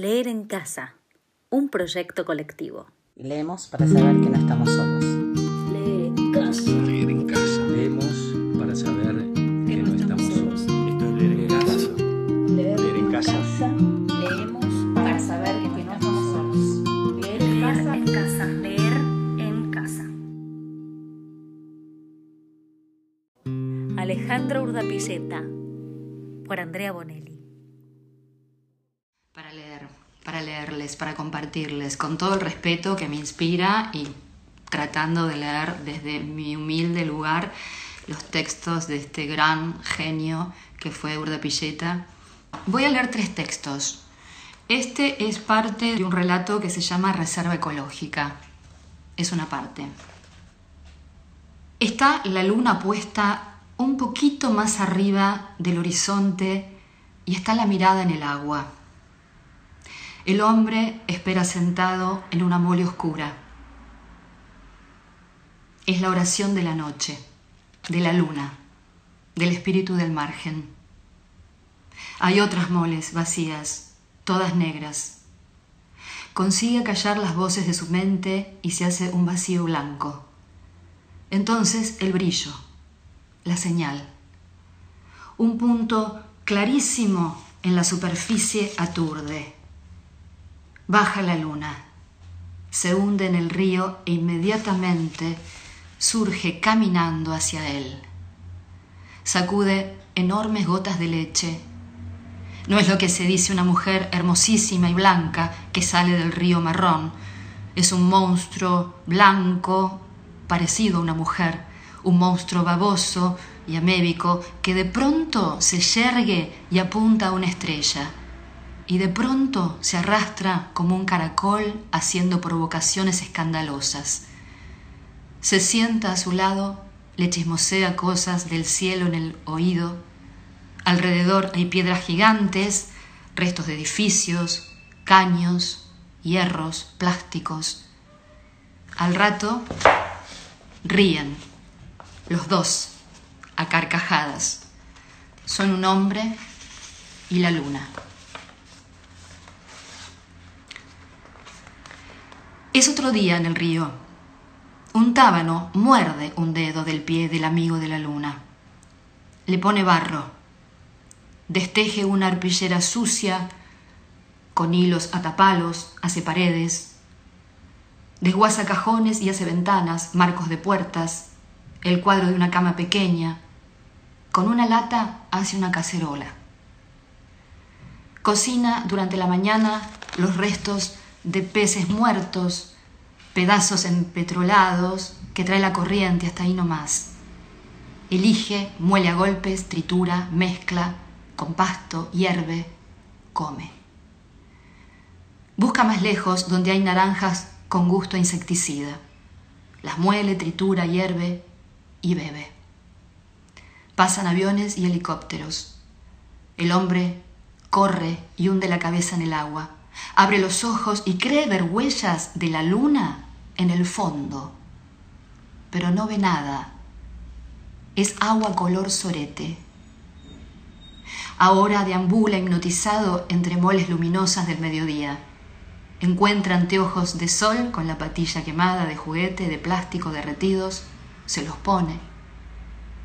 Leer en casa, un proyecto colectivo. Leemos para saber que no estamos solos. Leer en casa. Leer en casa. Leemos para saber que no estamos solos. Esto es leer en casa. Leer en casa. Leemos para saber que no estamos solos. Leer en casa. en casa. Leer en casa. Alejandro Urdapilleta. Por Andrea Bonelli. Para leer, para leerles, para compartirles, con todo el respeto que me inspira y tratando de leer desde mi humilde lugar los textos de este gran genio que fue Urdapilleta. Voy a leer tres textos. Este es parte de un relato que se llama Reserva Ecológica. Es una parte. Está la luna puesta un poquito más arriba del horizonte y está la mirada en el agua. El hombre espera sentado en una mole oscura. Es la oración de la noche, de la luna, del espíritu del margen. Hay otras moles vacías, todas negras. Consigue callar las voces de su mente y se hace un vacío blanco. Entonces el brillo, la señal. Un punto clarísimo en la superficie aturde. Baja la luna, se hunde en el río e inmediatamente surge caminando hacia él. Sacude enormes gotas de leche. No es lo que se dice una mujer hermosísima y blanca que sale del río marrón. Es un monstruo blanco parecido a una mujer, un monstruo baboso y amébico que de pronto se yergue y apunta a una estrella y de pronto se arrastra como un caracol haciendo provocaciones escandalosas. Se sienta a su lado, le chismosea cosas del cielo en el oído. Alrededor hay piedras gigantes, restos de edificios, caños, hierros, plásticos. Al rato ríen, los dos, a carcajadas. Son un hombre y la luna. Es otro día en el río. Un tábano muerde un dedo del pie del amigo de la luna. Le pone barro. Desteje una arpillera sucia con hilos atapalos, hace paredes. Desguaza cajones y hace ventanas, marcos de puertas, el cuadro de una cama pequeña. Con una lata hace una cacerola. Cocina durante la mañana los restos de peces muertos, pedazos empetrolados que trae la corriente hasta ahí nomás. Elige, muele a golpes, tritura, mezcla, con pasto, hierve, come. Busca más lejos donde hay naranjas con gusto insecticida. Las muele, tritura, hierve y bebe. Pasan aviones y helicópteros. El hombre corre y hunde la cabeza en el agua abre los ojos y cree ver huellas de la luna en el fondo, pero no ve nada. Es agua color sorete. Ahora deambula hipnotizado entre moles luminosas del mediodía. Encuentra anteojos de sol con la patilla quemada de juguete, de plástico derretidos, se los pone.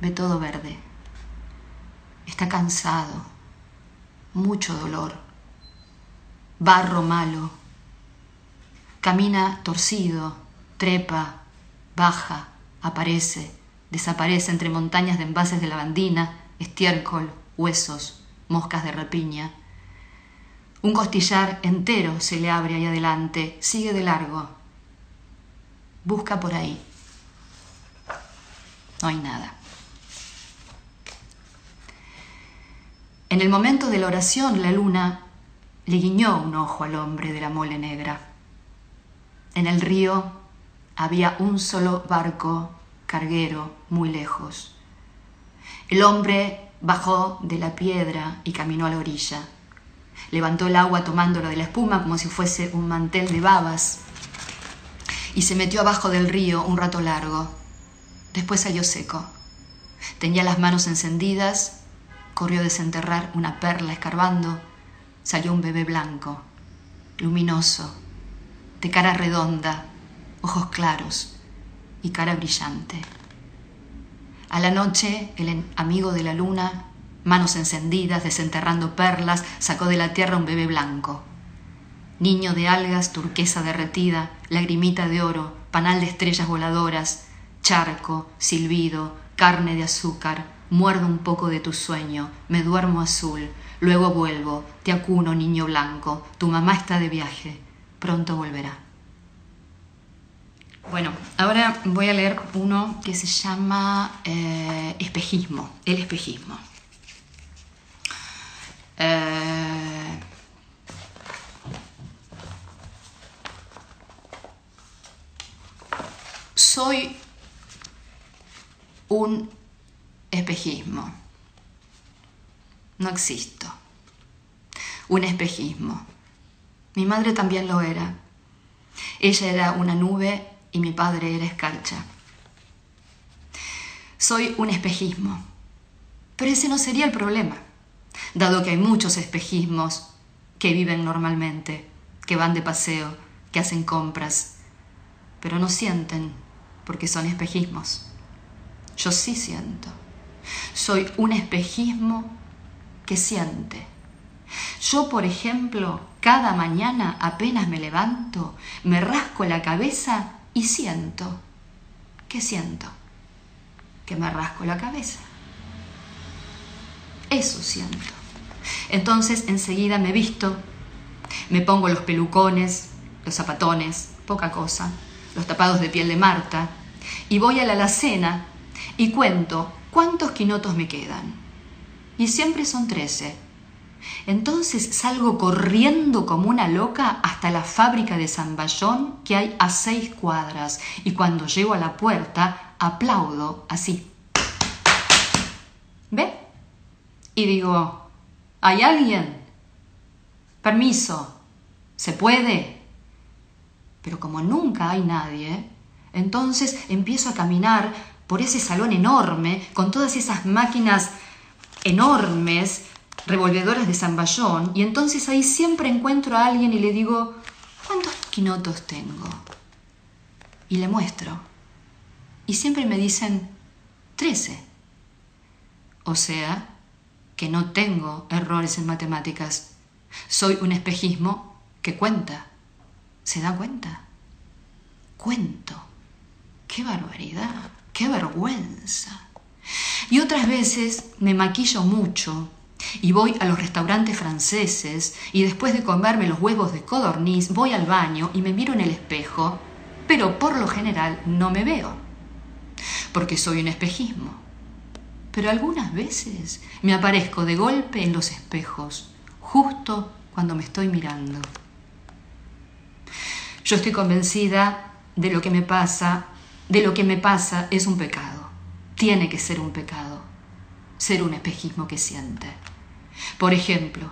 Ve todo verde. Está cansado, mucho dolor barro malo. Camina torcido, trepa, baja, aparece, desaparece entre montañas de envases de lavandina, estiércol, huesos, moscas de rapiña. Un costillar entero se le abre ahí adelante, sigue de largo. Busca por ahí. No hay nada. En el momento de la oración, la luna le guiñó un ojo al hombre de la mole negra. En el río había un solo barco carguero muy lejos. El hombre bajó de la piedra y caminó a la orilla. Levantó el agua tomándolo de la espuma como si fuese un mantel de babas y se metió abajo del río un rato largo. Después salió seco. Tenía las manos encendidas, corrió a desenterrar una perla escarbando Salió un bebé blanco. luminoso, de cara redonda, ojos claros y cara brillante. A la noche, el amigo de la luna, manos encendidas, desenterrando perlas, sacó de la tierra un bebé blanco. Niño de algas, turquesa derretida, lagrimita de oro, panal de estrellas voladoras, charco, silbido, carne de azúcar, muerdo un poco de tu sueño, me duermo azul, luego vuelvo, te acuno, niño blanco, tu mamá está de viaje, pronto volverá. Bueno, ahora voy a leer uno que se llama eh, Espejismo, el espejismo. Eh, soy un espejismo. No existo. Un espejismo. Mi madre también lo era. Ella era una nube y mi padre era escarcha. Soy un espejismo. Pero ese no sería el problema, dado que hay muchos espejismos que viven normalmente, que van de paseo, que hacen compras, pero no sienten porque son espejismos. Yo sí siento. Soy un espejismo que siente. Yo, por ejemplo, cada mañana apenas me levanto, me rasco la cabeza y siento. ¿Qué siento? Que me rasco la cabeza. Eso siento. Entonces enseguida me visto, me pongo los pelucones, los zapatones, poca cosa, los tapados de piel de Marta, y voy a la alacena y cuento cuántos quinotos me quedan. Y siempre son trece. Entonces salgo corriendo como una loca hasta la fábrica de San Bayón que hay a seis cuadras y cuando llego a la puerta aplaudo así. ¿Ve? Y digo, ¿hay alguien? Permiso, ¿se puede? Pero como nunca hay nadie, entonces empiezo a caminar por ese salón enorme, con todas esas máquinas enormes, revolvedoras de zamballón, y entonces ahí siempre encuentro a alguien y le digo, ¿cuántos quinotos tengo? Y le muestro. Y siempre me dicen, trece. O sea, que no tengo errores en matemáticas. Soy un espejismo que cuenta. ¿Se da cuenta? Cuento. ¡Qué barbaridad! ¡Qué vergüenza! Y otras veces me maquillo mucho y voy a los restaurantes franceses y después de comerme los huevos de codorniz voy al baño y me miro en el espejo, pero por lo general no me veo, porque soy un espejismo. Pero algunas veces me aparezco de golpe en los espejos, justo cuando me estoy mirando. Yo estoy convencida de lo que me pasa de lo que me pasa es un pecado. Tiene que ser un pecado. Ser un espejismo que siente. Por ejemplo,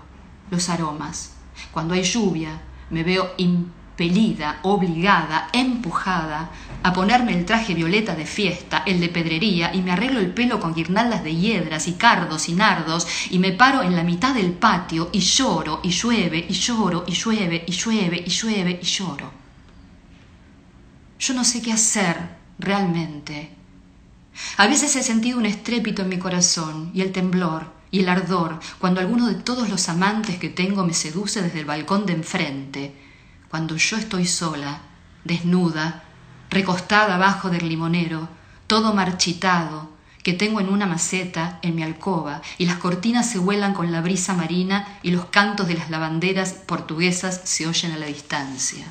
los aromas. Cuando hay lluvia, me veo impelida, obligada, empujada a ponerme el traje violeta de fiesta, el de pedrería, y me arreglo el pelo con guirnaldas de hiedras y cardos y nardos, y me paro en la mitad del patio y lloro, y llueve, y lloro, y llueve, y llueve, y llueve, y lloro. Yo no sé qué hacer realmente. A veces he sentido un estrépito en mi corazón y el temblor y el ardor cuando alguno de todos los amantes que tengo me seduce desde el balcón de enfrente, cuando yo estoy sola, desnuda, recostada abajo del limonero, todo marchitado, que tengo en una maceta en mi alcoba, y las cortinas se vuelan con la brisa marina y los cantos de las lavanderas portuguesas se oyen a la distancia.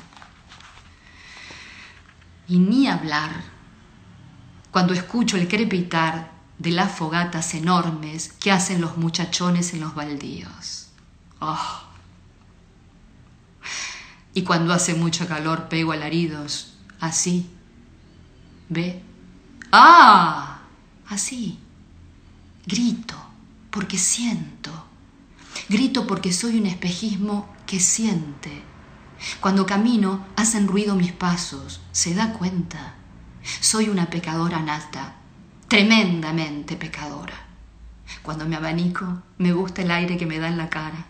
Y ni hablar cuando escucho el crepitar de las fogatas enormes que hacen los muchachones en los baldíos. Oh. Y cuando hace mucho calor pego alaridos, así. ¿Ve? ¡Ah! Así. Grito porque siento. Grito porque soy un espejismo que siente. Cuando camino hacen ruido mis pasos. ¿Se da cuenta? Soy una pecadora nata, tremendamente pecadora. Cuando me abanico, me gusta el aire que me da en la cara.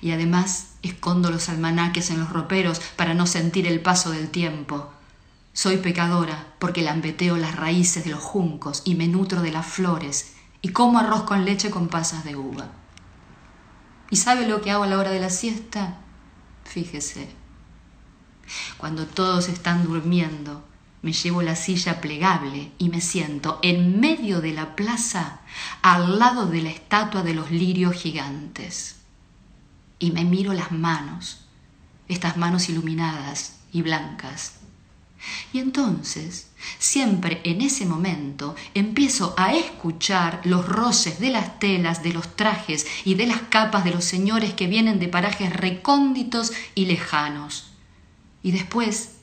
Y además escondo los almanaques en los roperos para no sentir el paso del tiempo. Soy pecadora porque lambeteo las raíces de los juncos y me nutro de las flores y como arroz con leche con pasas de uva. ¿Y sabe lo que hago a la hora de la siesta? Fíjese. Cuando todos están durmiendo, me llevo la silla plegable y me siento en medio de la plaza al lado de la estatua de los lirios gigantes. Y me miro las manos, estas manos iluminadas y blancas. Y entonces, siempre en ese momento, empiezo a escuchar los roces de las telas, de los trajes y de las capas de los señores que vienen de parajes recónditos y lejanos. Y después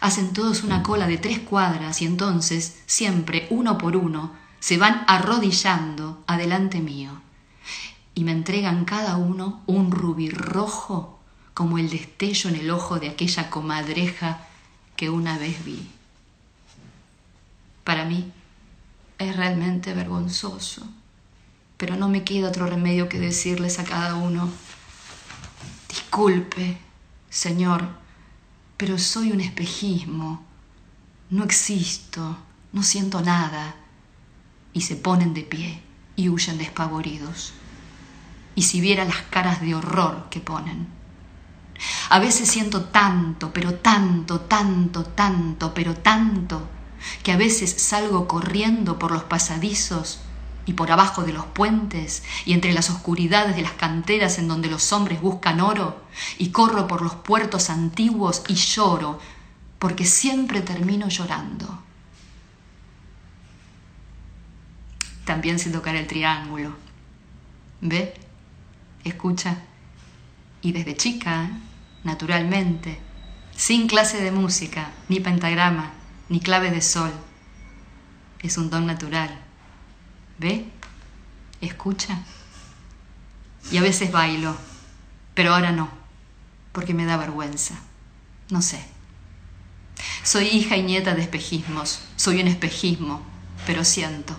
Hacen todos una cola de tres cuadras y entonces, siempre uno por uno, se van arrodillando adelante mío y me entregan cada uno un rubí rojo como el destello en el ojo de aquella comadreja que una vez vi. Para mí es realmente vergonzoso, pero no me queda otro remedio que decirles a cada uno, disculpe, Señor, pero soy un espejismo, no existo, no siento nada, y se ponen de pie y huyen despavoridos. Y si viera las caras de horror que ponen. A veces siento tanto, pero tanto, tanto, tanto, pero tanto, que a veces salgo corriendo por los pasadizos y por abajo de los puentes y entre las oscuridades de las canteras en donde los hombres buscan oro, y corro por los puertos antiguos y lloro, porque siempre termino llorando. También sé tocar el triángulo. ¿Ve? Escucha. Y desde chica, naturalmente, sin clase de música, ni pentagrama, ni clave de sol. Es un don natural ¿Ve? Escucha. Y a veces bailo, pero ahora no, porque me da vergüenza. No sé. Soy hija y nieta de espejismos, soy un espejismo, pero siento.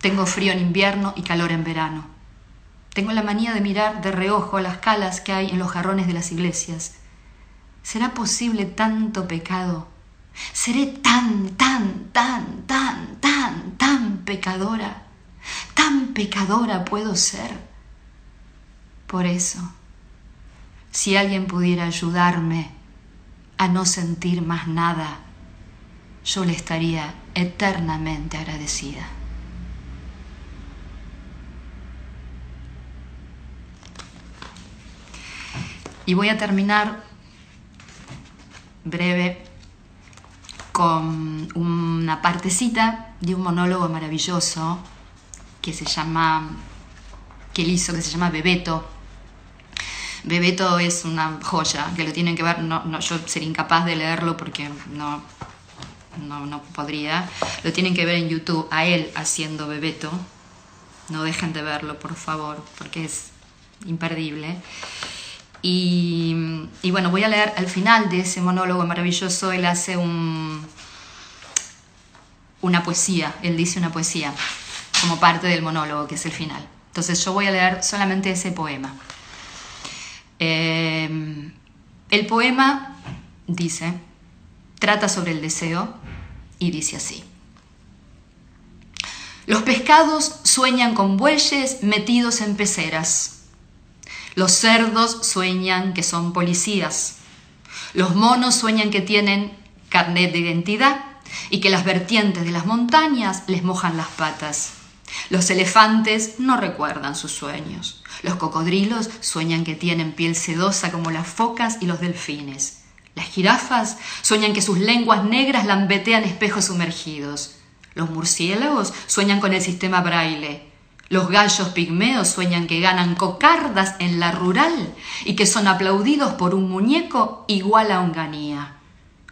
Tengo frío en invierno y calor en verano. Tengo la manía de mirar de reojo las calas que hay en los jarrones de las iglesias. ¿Será posible tanto pecado Seré tan, tan, tan, tan, tan, tan pecadora. Tan pecadora puedo ser. Por eso, si alguien pudiera ayudarme a no sentir más nada, yo le estaría eternamente agradecida. Y voy a terminar breve con una partecita de un monólogo maravilloso que se llama, que él hizo, que se llama Bebeto. Bebeto es una joya, que lo tienen que ver, no, yo sería incapaz de leerlo porque no, no, no podría. Lo tienen que ver en YouTube, a él haciendo Bebeto. No dejen de verlo, por favor, porque es imperdible. Y, bueno, voy a leer al final de ese monólogo maravilloso, él hace un, una poesía, él dice una poesía como parte del monólogo, que es el final. Entonces yo voy a leer solamente ese poema. Eh, el poema dice, trata sobre el deseo y dice así. Los pescados sueñan con bueyes metidos en peceras los cerdos sueñan que son policías. Los monos sueñan que tienen carnet de identidad y que las vertientes de las montañas les mojan las patas. Los elefantes no recuerdan sus sueños. Los cocodrilos sueñan que tienen piel sedosa como las focas y los delfines. Las jirafas sueñan que sus lenguas negras lambetean espejos sumergidos. Los murciélagos sueñan con el sistema braille. Los gallos pigmeos sueñan que ganan cocardas en la rural y que son aplaudidos por un muñeco igual a Onganía.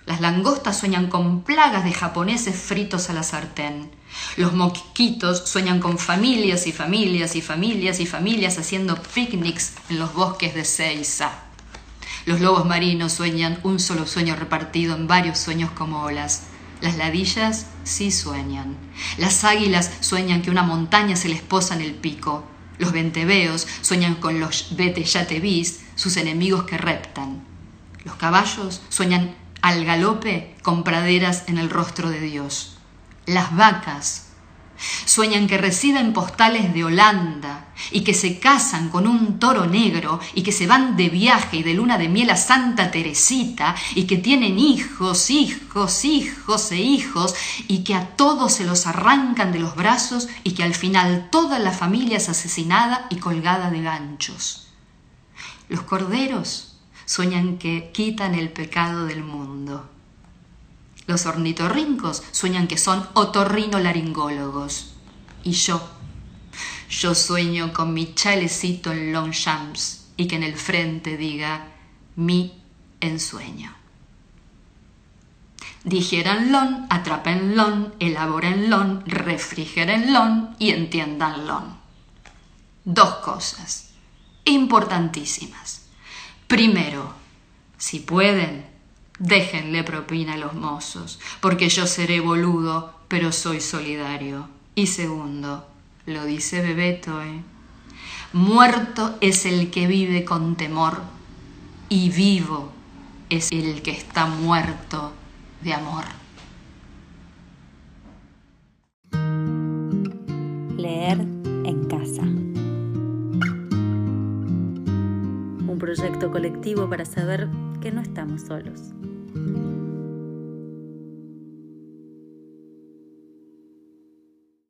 Las langostas sueñan con plagas de japoneses fritos a la sartén. Los mosquitos sueñan con familias y familias y familias y familias haciendo picnics en los bosques de Seiza. Los lobos marinos sueñan un solo sueño repartido en varios sueños como olas. Las ladillas sí sueñan. Las águilas sueñan que una montaña se les posa en el pico. Los venteveos sueñan con los vete ya te vis, sus enemigos que reptan. Los caballos sueñan al galope con praderas en el rostro de Dios. Las vacas Sueñan que reciben postales de Holanda y que se casan con un toro negro y que se van de viaje y de luna de miel a Santa Teresita y que tienen hijos, hijos, hijos e hijos y que a todos se los arrancan de los brazos y que al final toda la familia es asesinada y colgada de ganchos. Los corderos sueñan que quitan el pecado del mundo los ornitorrincos sueñan que son otorrinolaringólogos. Y yo, yo sueño con mi chalecito en Longchamps y que en el frente diga mi ensueño. Digieranlo, atrapenlo, elaborenlo, refrigerenlo y entiéndanlo. Dos cosas importantísimas. Primero, si pueden, Déjenle propina a los mozos, porque yo seré boludo, pero soy solidario. Y segundo, lo dice Bebeto, ¿eh? Muerto es el que vive con temor, y vivo es el que está muerto de amor. Leer en casa. Un proyecto colectivo para saber que no estamos solos.